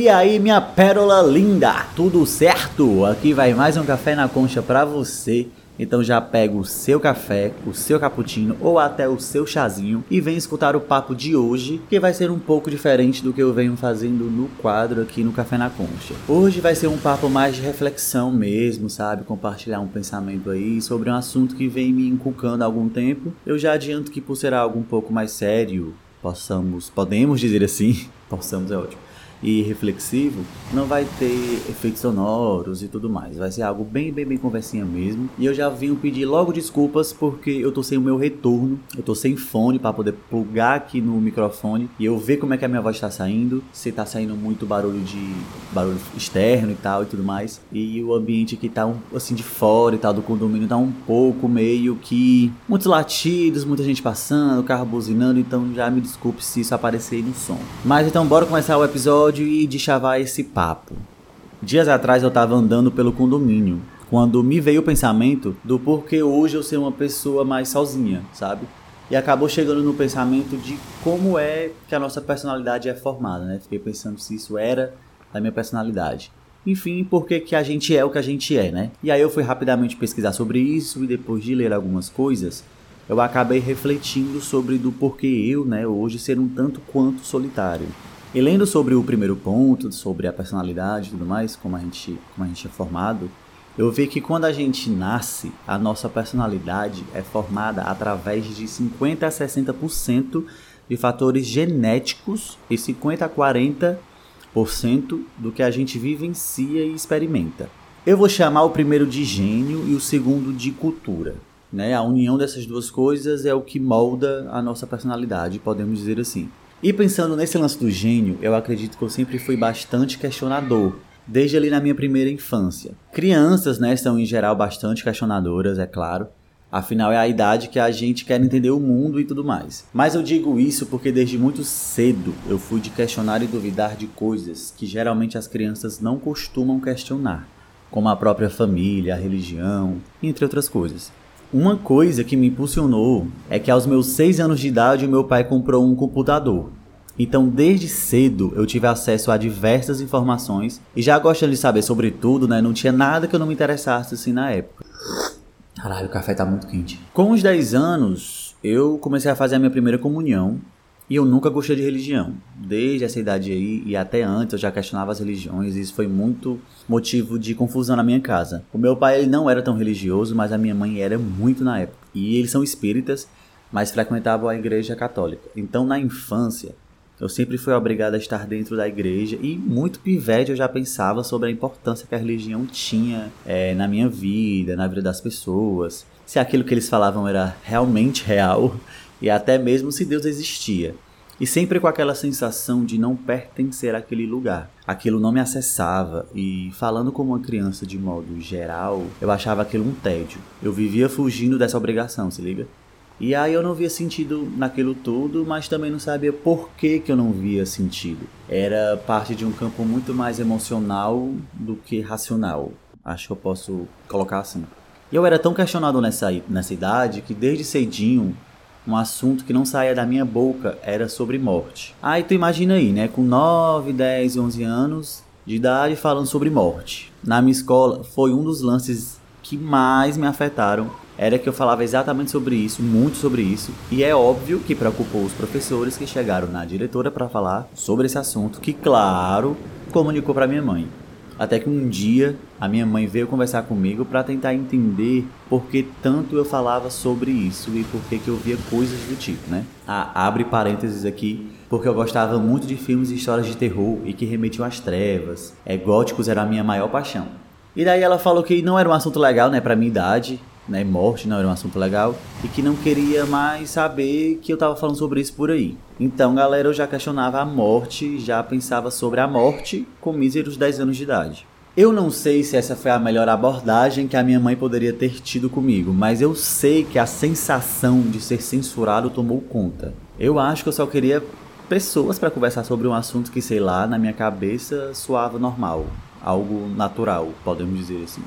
E aí, minha pérola linda, tudo certo? Aqui vai mais um café na concha pra você. Então já pega o seu café, o seu cappuccino ou até o seu chazinho e vem escutar o papo de hoje, que vai ser um pouco diferente do que eu venho fazendo no quadro aqui no Café na Concha. Hoje vai ser um papo mais de reflexão mesmo, sabe? Compartilhar um pensamento aí sobre um assunto que vem me inculcando há algum tempo. Eu já adianto que por ser algo um pouco mais sério, possamos, podemos dizer assim, possamos é ótimo e reflexivo, não vai ter efeitos sonoros e tudo mais. Vai ser algo bem, bem, bem conversinha mesmo. E eu já vim pedir logo desculpas porque eu tô sem o meu retorno, eu tô sem fone para poder plugar aqui no microfone e eu ver como é que a minha voz tá saindo, se tá saindo muito barulho de barulho externo e tal e tudo mais. E o ambiente que tá um, assim de fora e tal do condomínio tá um pouco meio que muitos latidos, muita gente passando, carro buzinando, então já me desculpe se isso aparecer aí no som. Mas então bora começar o episódio episódio e de chavar esse papo. Dias atrás eu estava andando pelo condomínio, quando me veio o pensamento do porquê hoje eu ser uma pessoa mais sozinha, sabe? E acabou chegando no pensamento de como é que a nossa personalidade é formada, né? Fiquei pensando se isso era da minha personalidade. Enfim, por que, que a gente é o que a gente é, né? E aí eu fui rapidamente pesquisar sobre isso e depois de ler algumas coisas, eu acabei refletindo sobre do porquê eu, né, hoje ser um tanto quanto solitário. E lendo sobre o primeiro ponto, sobre a personalidade e tudo mais, como a gente, como a gente é formado, eu vi que quando a gente nasce, a nossa personalidade é formada através de 50 a 60% de fatores genéticos e 50 a 40% do que a gente vivencia e experimenta. Eu vou chamar o primeiro de gênio e o segundo de cultura. Né? A união dessas duas coisas é o que molda a nossa personalidade, podemos dizer assim. E pensando nesse lance do gênio, eu acredito que eu sempre fui bastante questionador, desde ali na minha primeira infância. Crianças, né, são em geral bastante questionadoras, é claro. Afinal, é a idade que a gente quer entender o mundo e tudo mais. Mas eu digo isso porque desde muito cedo eu fui de questionar e duvidar de coisas que geralmente as crianças não costumam questionar, como a própria família, a religião, entre outras coisas. Uma coisa que me impulsionou é que aos meus 6 anos de idade o meu pai comprou um computador. Então, desde cedo eu tive acesso a diversas informações e já gostando de saber sobre tudo, né? Não tinha nada que eu não me interessasse assim na época. Caralho, o café tá muito quente. Com os 10 anos, eu comecei a fazer a minha primeira comunhão e eu nunca gostei de religião. Desde essa idade aí e até antes eu já questionava as religiões e isso foi muito motivo de confusão na minha casa. O meu pai ele não era tão religioso, mas a minha mãe era muito na época. E eles são espíritas, mas frequentavam a igreja católica. Então na infância eu sempre fui obrigado a estar dentro da igreja e muito pivete eu já pensava sobre a importância que a religião tinha é, na minha vida, na vida das pessoas. Se aquilo que eles falavam era realmente real e até mesmo se Deus existia. E sempre com aquela sensação de não pertencer àquele lugar. Aquilo não me acessava e, falando como uma criança de modo geral, eu achava aquilo um tédio. Eu vivia fugindo dessa obrigação, se liga? E aí eu não via sentido naquilo tudo, mas também não sabia por que, que eu não via sentido. Era parte de um campo muito mais emocional do que racional. Acho que eu posso colocar assim. E eu era tão questionado nessa, nessa idade que desde cedinho um assunto que não saía da minha boca era sobre morte. Aí tu imagina aí, né, com 9, 10, 11 anos de idade falando sobre morte. Na minha escola foi um dos lances que mais me afetaram. Era que eu falava exatamente sobre isso, muito sobre isso, e é óbvio que preocupou os professores que chegaram na diretora para falar sobre esse assunto, que claro, comunicou para minha mãe. Até que um dia a minha mãe veio conversar comigo para tentar entender por que tanto eu falava sobre isso e por que, que eu via coisas do tipo, né? Ah, abre parênteses aqui, porque eu gostava muito de filmes e histórias de terror e que remetiam às trevas. É, góticos era a minha maior paixão. E daí ela falou que não era um assunto legal, né, pra minha idade, né, morte não era um assunto legal, e que não queria mais saber que eu tava falando sobre isso por aí. Então, galera, eu já questionava a morte, já pensava sobre a morte com míseros 10 anos de idade. Eu não sei se essa foi a melhor abordagem que a minha mãe poderia ter tido comigo, mas eu sei que a sensação de ser censurado tomou conta. Eu acho que eu só queria pessoas para conversar sobre um assunto que, sei lá, na minha cabeça soava normal, algo natural, podemos dizer assim.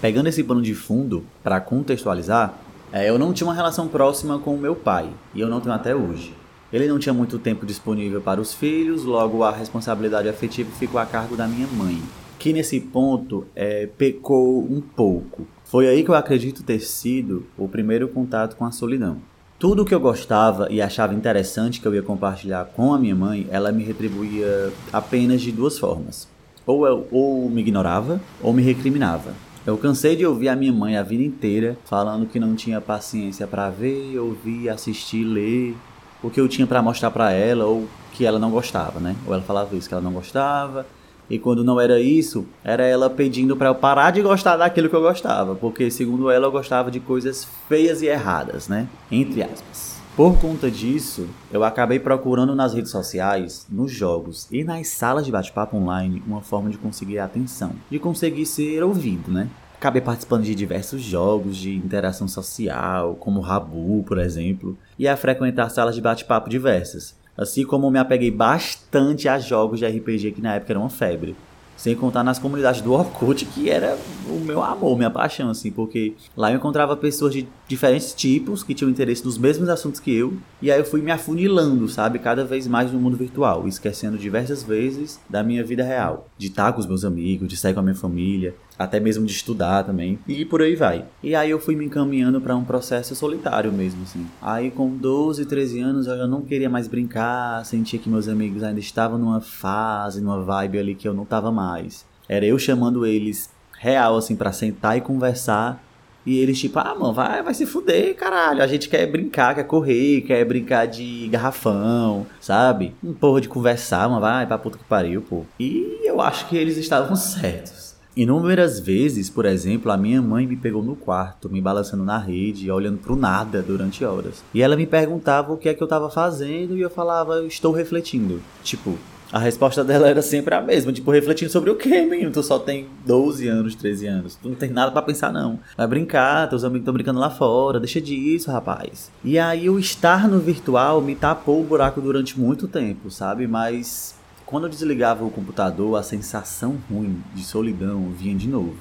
Pegando esse pano de fundo para contextualizar, é, eu não tinha uma relação próxima com o meu pai e eu não tenho até hoje. Ele não tinha muito tempo disponível para os filhos, logo a responsabilidade afetiva ficou a cargo da minha mãe, que nesse ponto é, pecou um pouco. Foi aí que eu acredito ter sido o primeiro contato com a solidão. Tudo que eu gostava e achava interessante que eu ia compartilhar com a minha mãe, ela me retribuía apenas de duas formas. Ou eu ou me ignorava, ou me recriminava. Eu cansei de ouvir a minha mãe a vida inteira falando que não tinha paciência para ver, ouvir, assistir, ler o que eu tinha para mostrar para ela ou que ela não gostava, né? Ou ela falava isso que ela não gostava, e quando não era isso, era ela pedindo para eu parar de gostar daquilo que eu gostava, porque segundo ela eu gostava de coisas feias e erradas, né? Entre aspas. Por conta disso, eu acabei procurando nas redes sociais, nos jogos e nas salas de bate-papo online uma forma de conseguir atenção, de conseguir ser ouvido, né? Acabei participando de diversos jogos de interação social, como Rabu, por exemplo, e a frequentar salas de bate-papo diversas, Assim como me apeguei bastante a jogos de RPG que na época eram uma febre. Sem contar nas comunidades do Orkut, que era o meu amor, minha paixão, assim, porque lá eu encontrava pessoas de diferentes tipos que tinham interesse nos mesmos assuntos que eu, e aí eu fui me afunilando, sabe, cada vez mais no mundo virtual, esquecendo diversas vezes da minha vida real, de estar com os meus amigos, de sair com a minha família, até mesmo de estudar também, e por aí vai. E aí eu fui me encaminhando para um processo solitário mesmo, assim. Aí com 12, 13 anos eu já não queria mais brincar, sentia que meus amigos ainda estavam numa fase, numa vibe ali que eu não tava mais. Era eu chamando eles real, assim, para sentar e conversar. E eles, tipo, ah, mano, vai, vai se fuder, caralho. A gente quer brincar, quer correr, quer brincar de garrafão, sabe? Um porra de conversar, mano, vai pra puta que pariu, pô. E eu acho que eles estavam certos. Inúmeras vezes, por exemplo, a minha mãe me pegou no quarto, me balançando na rede, olhando pro nada durante horas. E ela me perguntava o que é que eu tava fazendo e eu falava, eu estou refletindo. Tipo, a resposta dela era sempre a mesma, tipo, refletindo sobre o quê, menino? Tu só tem 12 anos, 13 anos. Tu não tem nada para pensar, não. Vai brincar, teus amigos estão brincando lá fora, deixa disso, rapaz. E aí o estar no virtual me tapou o buraco durante muito tempo, sabe? Mas quando eu desligava o computador, a sensação ruim de solidão vinha de novo.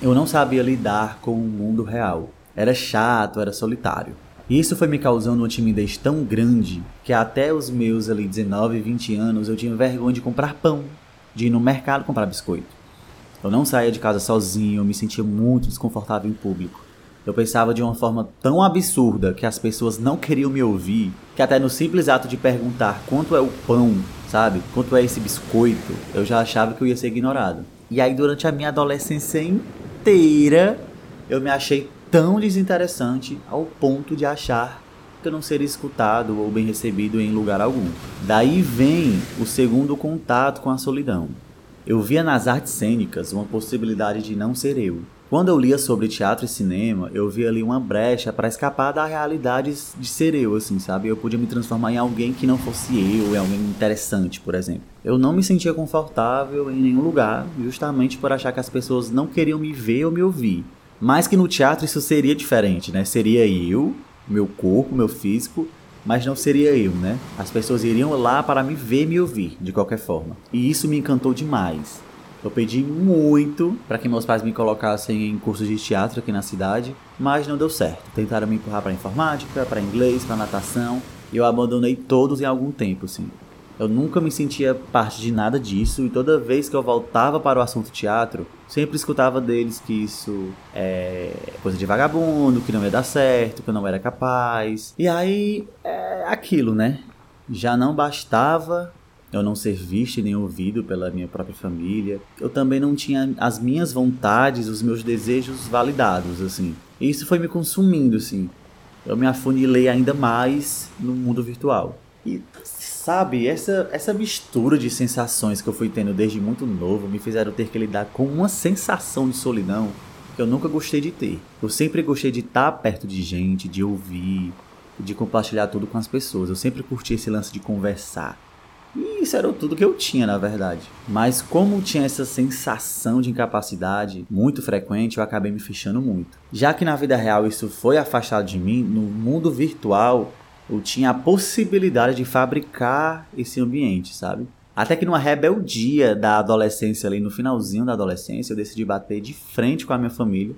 Eu não sabia lidar com o mundo real. Era chato, era solitário. E isso foi me causando uma timidez tão grande que até os meus ali 19, 20 anos eu tinha vergonha de comprar pão, de ir no mercado comprar biscoito. Eu não saía de casa sozinho, eu me sentia muito desconfortável em público. Eu pensava de uma forma tão absurda que as pessoas não queriam me ouvir, que até no simples ato de perguntar quanto é o pão, sabe? Quanto é esse biscoito, eu já achava que eu ia ser ignorado. E aí durante a minha adolescência inteira, eu me achei tão desinteressante ao ponto de achar que eu não seria escutado ou bem recebido em lugar algum. Daí vem o segundo contato com a solidão. Eu via nas artes cênicas uma possibilidade de não ser eu, quando eu lia sobre teatro e cinema, eu via ali uma brecha para escapar da realidade de ser eu, assim, sabe? Eu podia me transformar em alguém que não fosse eu, em alguém interessante, por exemplo. Eu não me sentia confortável em nenhum lugar, justamente por achar que as pessoas não queriam me ver ou me ouvir. Mas que no teatro isso seria diferente, né? Seria eu, meu corpo, meu físico, mas não seria eu, né? As pessoas iriam lá para me ver e me ouvir, de qualquer forma. E isso me encantou demais. Eu pedi muito para que meus pais me colocassem em cursos de teatro aqui na cidade, mas não deu certo. Tentaram me empurrar para informática, para inglês, para natação, e eu abandonei todos em algum tempo, assim. Eu nunca me sentia parte de nada disso e toda vez que eu voltava para o assunto teatro, sempre escutava deles que isso é coisa de vagabundo, que não ia dar certo, que eu não era capaz. E aí é aquilo, né? Já não bastava eu não ser visto nem ouvido pela minha própria família. Eu também não tinha as minhas vontades, os meus desejos validados, assim. E isso foi me consumindo, assim. Eu me afunilei ainda mais no mundo virtual. E sabe, essa, essa mistura de sensações que eu fui tendo desde muito novo me fizeram ter que lidar com uma sensação de solidão que eu nunca gostei de ter. Eu sempre gostei de estar perto de gente, de ouvir, de compartilhar tudo com as pessoas. Eu sempre curti esse lance de conversar isso era tudo que eu tinha, na verdade. Mas como tinha essa sensação de incapacidade muito frequente, eu acabei me fechando muito. Já que na vida real isso foi afastado de mim, no mundo virtual eu tinha a possibilidade de fabricar esse ambiente, sabe? Até que numa rebeldia da adolescência ali, no finalzinho da adolescência, eu decidi bater de frente com a minha família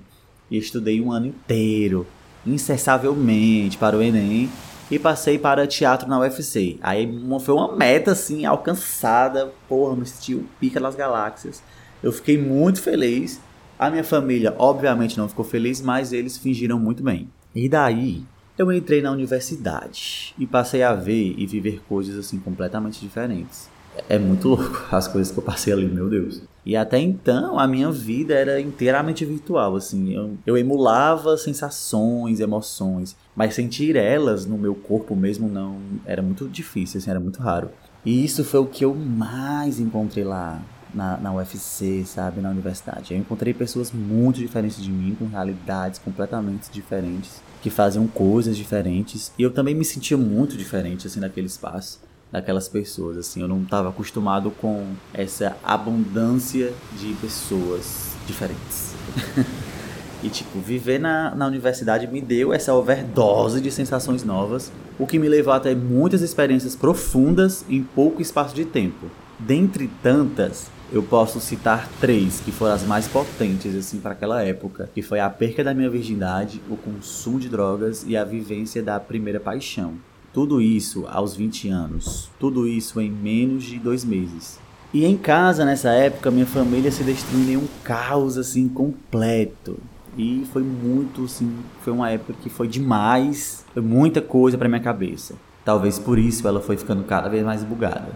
e estudei um ano inteiro, incessavelmente para o Enem e passei para teatro na UFC. Aí foi uma meta assim alcançada, porra, me senti o pica das galáxias. Eu fiquei muito feliz. A minha família, obviamente, não ficou feliz, mas eles fingiram muito bem. E daí, eu entrei na universidade e passei a ver e viver coisas assim completamente diferentes. É muito louco as coisas que eu passei ali, meu Deus. E até então a minha vida era inteiramente virtual, assim. Eu, eu emulava sensações, emoções, mas sentir elas no meu corpo mesmo não era muito difícil, assim, era muito raro. E isso foi o que eu mais encontrei lá na, na UFC, sabe, na universidade. Eu encontrei pessoas muito diferentes de mim, com realidades completamente diferentes, que faziam coisas diferentes. E eu também me sentia muito diferente, assim, naquele espaço daquelas pessoas, assim, eu não estava acostumado com essa abundância de pessoas diferentes. e tipo, viver na, na universidade me deu essa overdose de sensações novas, o que me levou a ter muitas experiências profundas em pouco espaço de tempo. Dentre tantas, eu posso citar três que foram as mais potentes assim para aquela época, que foi a perca da minha virgindade, o consumo de drogas e a vivência da primeira paixão. Tudo isso aos 20 anos. Tudo isso em menos de dois meses. E em casa, nessa época, minha família se destruiu em um caos assim completo. E foi muito, assim, foi uma época que foi demais, foi muita coisa para minha cabeça. Talvez por isso ela foi ficando cada vez mais bugada.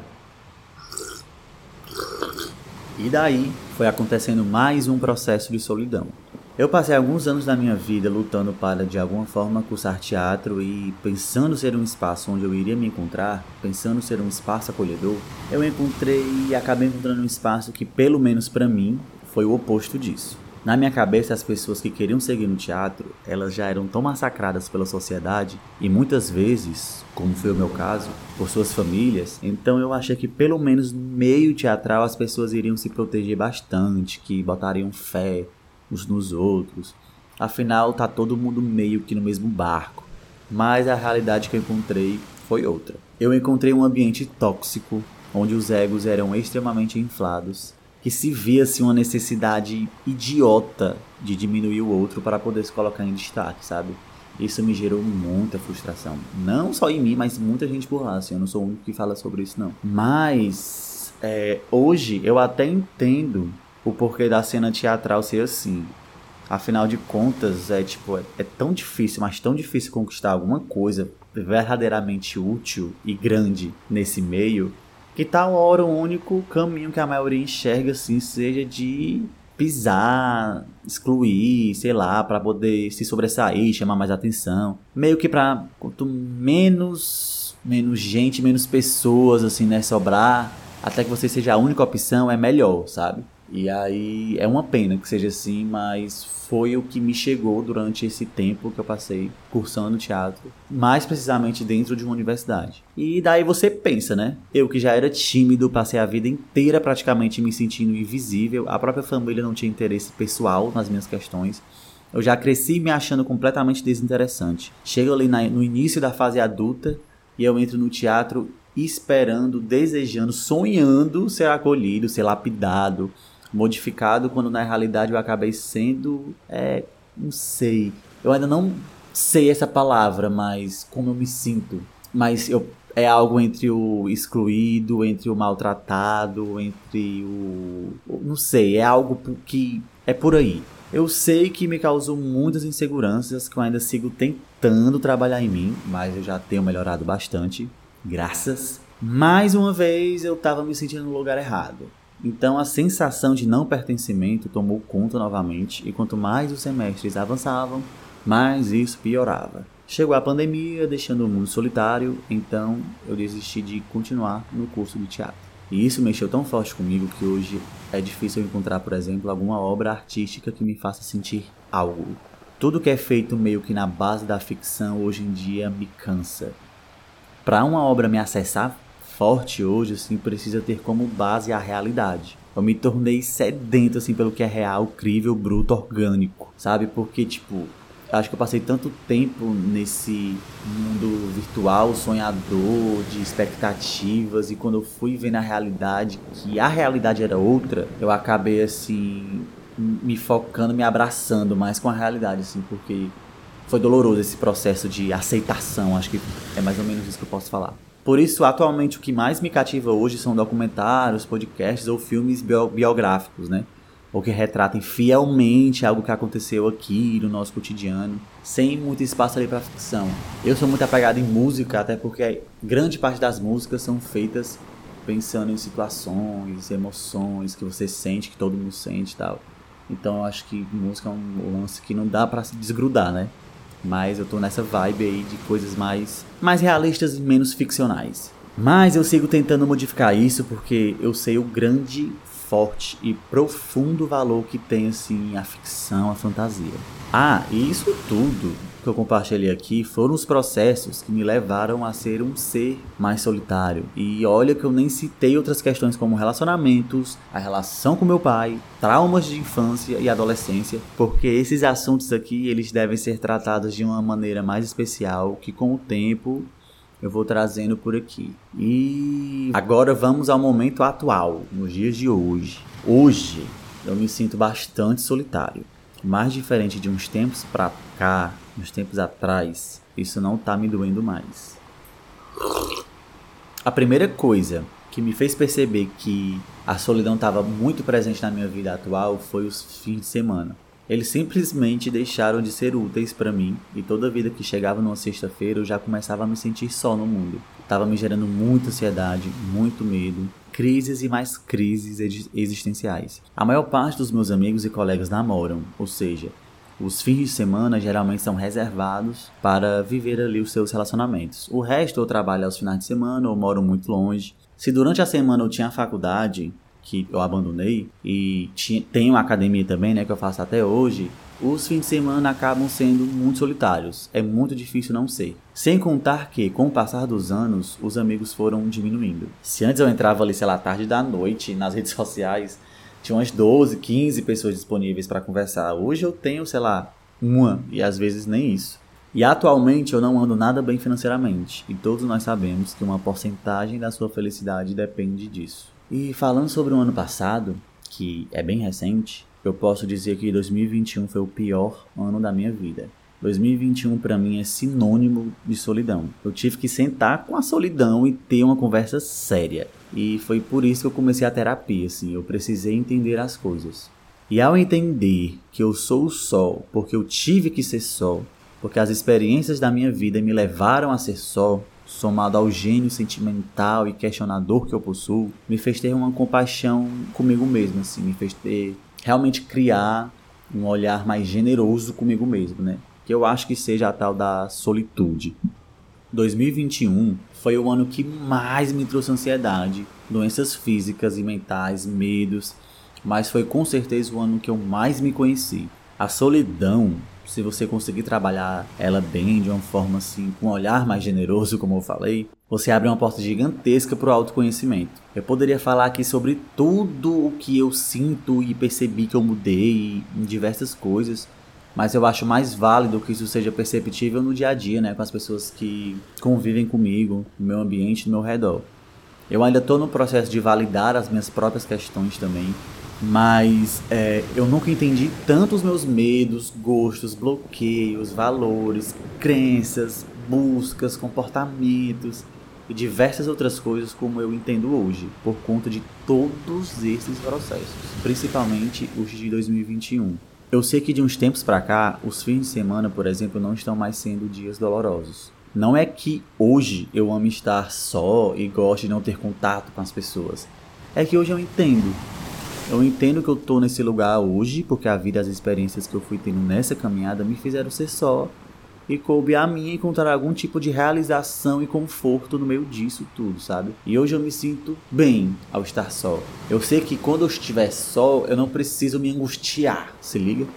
E daí foi acontecendo mais um processo de solidão. Eu passei alguns anos da minha vida lutando para, de alguma forma, cursar teatro e pensando ser um espaço onde eu iria me encontrar, pensando ser um espaço acolhedor, eu encontrei e acabei encontrando um espaço que, pelo menos para mim, foi o oposto disso. Na minha cabeça, as pessoas que queriam seguir no teatro, elas já eram tão massacradas pela sociedade e muitas vezes, como foi o meu caso, por suas famílias. Então eu achei que pelo menos no meio teatral as pessoas iriam se proteger bastante, que botariam fé, uns nos outros. Afinal, tá todo mundo meio que no mesmo barco. Mas a realidade que eu encontrei foi outra. Eu encontrei um ambiente tóxico, onde os egos eram extremamente inflados, que se via-se uma necessidade idiota de diminuir o outro para poder se colocar em destaque, sabe? Isso me gerou muita frustração. Não só em mim, mas muita gente por lá. Assim, eu não sou o único que fala sobre isso, não. Mas é, hoje eu até entendo o porquê da cena teatral ser assim. Afinal de contas, é tipo, é, é, tão difícil, mas tão difícil conquistar alguma coisa verdadeiramente útil e grande nesse meio, que tal hora o único caminho que a maioria enxerga assim seja de pisar, excluir, sei lá, para poder se sobressair, chamar mais atenção. Meio que para quanto menos menos gente, menos pessoas assim, né, sobrar, até que você seja a única opção é melhor, sabe? E aí é uma pena que seja assim, mas foi o que me chegou durante esse tempo que eu passei cursando teatro, mais precisamente dentro de uma universidade. E daí você pensa, né? Eu que já era tímido, passei a vida inteira praticamente me sentindo invisível, a própria família não tinha interesse pessoal nas minhas questões. Eu já cresci me achando completamente desinteressante. Chego ali na, no início da fase adulta e eu entro no teatro esperando, desejando, sonhando ser acolhido, ser lapidado, modificado, quando na realidade eu acabei sendo. É, não sei. Eu ainda não sei essa palavra, mas como eu me sinto. Mas eu, é algo entre o excluído, entre o maltratado, entre o. Não sei, é algo que. É por aí. Eu sei que me causou muitas inseguranças que eu ainda sigo tentando trabalhar em mim, mas eu já tenho melhorado bastante, graças. Mais uma vez eu tava me sentindo no lugar errado. Então a sensação de não pertencimento tomou conta novamente, e quanto mais os semestres avançavam, mais isso piorava. Chegou a pandemia, deixando o mundo solitário, então eu desisti de continuar no curso de teatro. E isso mexeu tão forte comigo que hoje é difícil encontrar, por exemplo, alguma obra artística que me faça sentir algo. Tudo que é feito meio que na base da ficção hoje em dia me cansa. Para uma obra me acessar forte hoje, assim, precisa ter como base a realidade. Eu me tornei sedento, assim, pelo que é real, crível, bruto, orgânico, sabe? Porque, tipo, acho que eu passei tanto tempo nesse mundo virtual, sonhador, de expectativas, e quando eu fui ver na realidade que a realidade era outra, eu acabei, assim, me focando, me abraçando mais com a realidade, assim, porque foi doloroso esse processo de aceitação, acho que é mais ou menos isso que eu posso falar. Por isso, atualmente, o que mais me cativa hoje são documentários, podcasts ou filmes bio biográficos, né? Ou que retratem fielmente algo que aconteceu aqui no nosso cotidiano, sem muito espaço ali para ficção. Eu sou muito apegado em música, até porque grande parte das músicas são feitas pensando em situações, emoções que você sente, que todo mundo sente e tal. Então eu acho que música é um lance que não dá para se desgrudar, né? Mas eu tô nessa vibe aí de coisas mais, mais realistas e menos ficcionais. Mas eu sigo tentando modificar isso porque eu sei o grande, forte e profundo valor que tem assim a ficção, a fantasia. Ah, e isso tudo que eu compartilhei aqui foram os processos que me levaram a ser um ser mais solitário. E olha que eu nem citei outras questões como relacionamentos, a relação com meu pai, traumas de infância e adolescência, porque esses assuntos aqui eles devem ser tratados de uma maneira mais especial que com o tempo eu vou trazendo por aqui. E agora vamos ao momento atual, nos dias de hoje. Hoje eu me sinto bastante solitário. Mais diferente de uns tempos pra cá, uns tempos atrás, isso não tá me doendo mais. A primeira coisa que me fez perceber que a solidão estava muito presente na minha vida atual foi os fins de semana. Eles simplesmente deixaram de ser úteis para mim e toda vida que chegava numa sexta-feira eu já começava a me sentir só no mundo. Tava me gerando muita ansiedade, muito medo, crises e mais crises existenciais. A maior parte dos meus amigos e colegas namoram, ou seja, os fins de semana geralmente são reservados para viver ali os seus relacionamentos. O resto eu trabalho aos finais de semana ou moro muito longe. Se durante a semana eu tinha faculdade, que eu abandonei, e tenho academia também, né, que eu faço até hoje, os fins de semana acabam sendo muito solitários. É muito difícil não ser. Sem contar que, com o passar dos anos, os amigos foram diminuindo. Se antes eu entrava ali, sei lá, tarde da noite nas redes sociais, tinha umas 12, 15 pessoas disponíveis para conversar. Hoje eu tenho, sei lá, uma e às vezes nem isso. E atualmente eu não ando nada bem financeiramente, e todos nós sabemos que uma porcentagem da sua felicidade depende disso. E falando sobre o ano passado, que é bem recente, eu posso dizer que 2021 foi o pior ano da minha vida. 2021 para mim é sinônimo de solidão. Eu tive que sentar com a solidão e ter uma conversa séria. E foi por isso que eu comecei a terapia, assim, eu precisei entender as coisas. E ao entender que eu sou o sol, porque eu tive que ser sol, porque as experiências da minha vida me levaram a ser sol, somado ao gênio sentimental e questionador que eu possuo, me fez ter uma compaixão comigo mesmo, assim, me fez ter realmente criar um olhar mais generoso comigo mesmo, né? Que eu acho que seja a tal da solitude. 2021 foi o ano que mais me trouxe ansiedade, doenças físicas e mentais, medos, mas foi com certeza o ano que eu mais me conheci. A solidão, se você conseguir trabalhar ela bem, de uma forma assim, com um olhar mais generoso, como eu falei, você abre uma porta gigantesca para o autoconhecimento. Eu poderia falar aqui sobre tudo o que eu sinto e percebi que eu mudei em diversas coisas, mas eu acho mais válido que isso seja perceptível no dia a dia, né, com as pessoas que convivem comigo, no meu ambiente, no meu redor. Eu ainda estou no processo de validar as minhas próprias questões também, mas é, eu nunca entendi tanto os meus medos, gostos, bloqueios, valores, crenças, buscas, comportamentos e diversas outras coisas como eu entendo hoje, por conta de todos esses processos, principalmente os de 2021. Eu sei que de uns tempos para cá, os fins de semana, por exemplo, não estão mais sendo dias dolorosos. Não é que hoje eu amo estar só e gosto de não ter contato com as pessoas. É que hoje eu entendo. Eu entendo que eu tô nesse lugar hoje porque a vida, as experiências que eu fui tendo nessa caminhada me fizeram ser só e coube a mim encontrar algum tipo de realização e conforto no meio disso tudo, sabe? E hoje eu me sinto bem ao estar só. Eu sei que quando eu estiver só, eu não preciso me angustiar, se liga?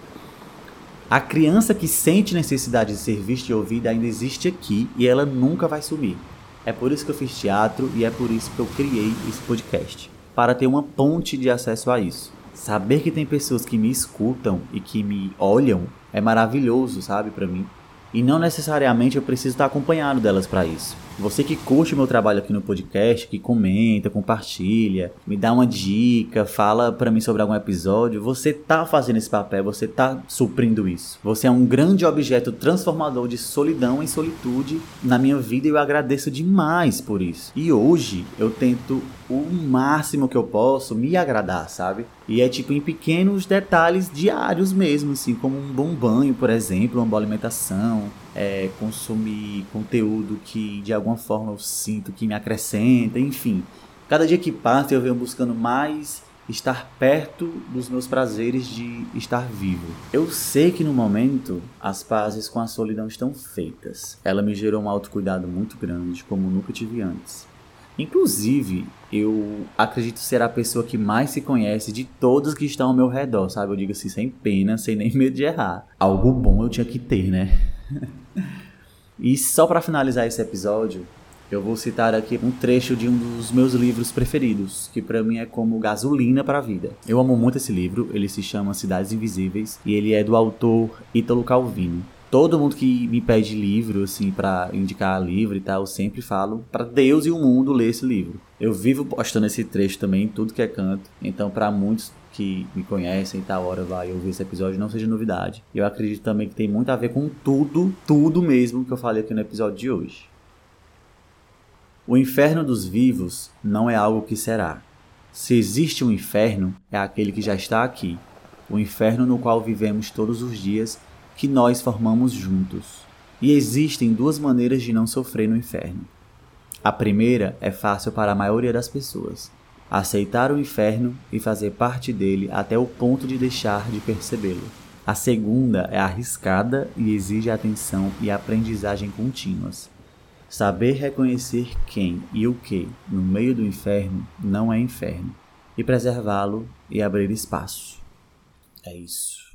A criança que sente necessidade de ser vista e ouvida ainda existe aqui e ela nunca vai sumir. É por isso que eu fiz teatro e é por isso que eu criei esse podcast para ter uma ponte de acesso a isso. Saber que tem pessoas que me escutam e que me olham é maravilhoso, sabe, para mim. E não necessariamente eu preciso estar acompanhado delas para isso. Você que curte o meu trabalho aqui no podcast, que comenta, compartilha, me dá uma dica, fala para mim sobre algum episódio, você tá fazendo esse papel, você tá suprindo isso. Você é um grande objeto transformador de solidão em solitude na minha vida e eu agradeço demais por isso. E hoje eu tento o máximo que eu posso me agradar, sabe? E é tipo em pequenos detalhes diários mesmo, assim, como um bom banho, por exemplo, uma boa alimentação, é, consumir conteúdo que de alguma forma eu sinto que me acrescenta, enfim. Cada dia que passa eu venho buscando mais estar perto dos meus prazeres de estar vivo. Eu sei que no momento as pazes com a solidão estão feitas. Ela me gerou um autocuidado muito grande, como nunca tive antes. Inclusive, eu acredito ser a pessoa que mais se conhece de todos que estão ao meu redor, sabe? Eu digo assim, sem pena, sem nem medo de errar. Algo bom eu tinha que ter, né? e só para finalizar esse episódio, eu vou citar aqui um trecho de um dos meus livros preferidos, que para mim é como gasolina para a vida. Eu amo muito esse livro, ele se chama Cidades Invisíveis e ele é do autor Ítalo Calvino. Todo mundo que me pede livro, assim, para indicar livro e tal, eu sempre falo para Deus e o mundo ler esse livro. Eu vivo postando esse trecho também tudo que é canto, então para muitos que me conhecem e tal hora vai ouvir esse episódio não seja novidade. Eu acredito também que tem muito a ver com tudo, tudo mesmo que eu falei aqui no episódio de hoje. O inferno dos vivos não é algo que será. Se existe um inferno, é aquele que já está aqui, o inferno no qual vivemos todos os dias, que nós formamos juntos. E existem duas maneiras de não sofrer no inferno. A primeira é fácil para a maioria das pessoas, aceitar o inferno e fazer parte dele até o ponto de deixar de percebê-lo. A segunda é arriscada e exige atenção e aprendizagem contínuas. Saber reconhecer quem e o que no meio do inferno não é inferno, e preservá-lo e abrir espaço. É isso.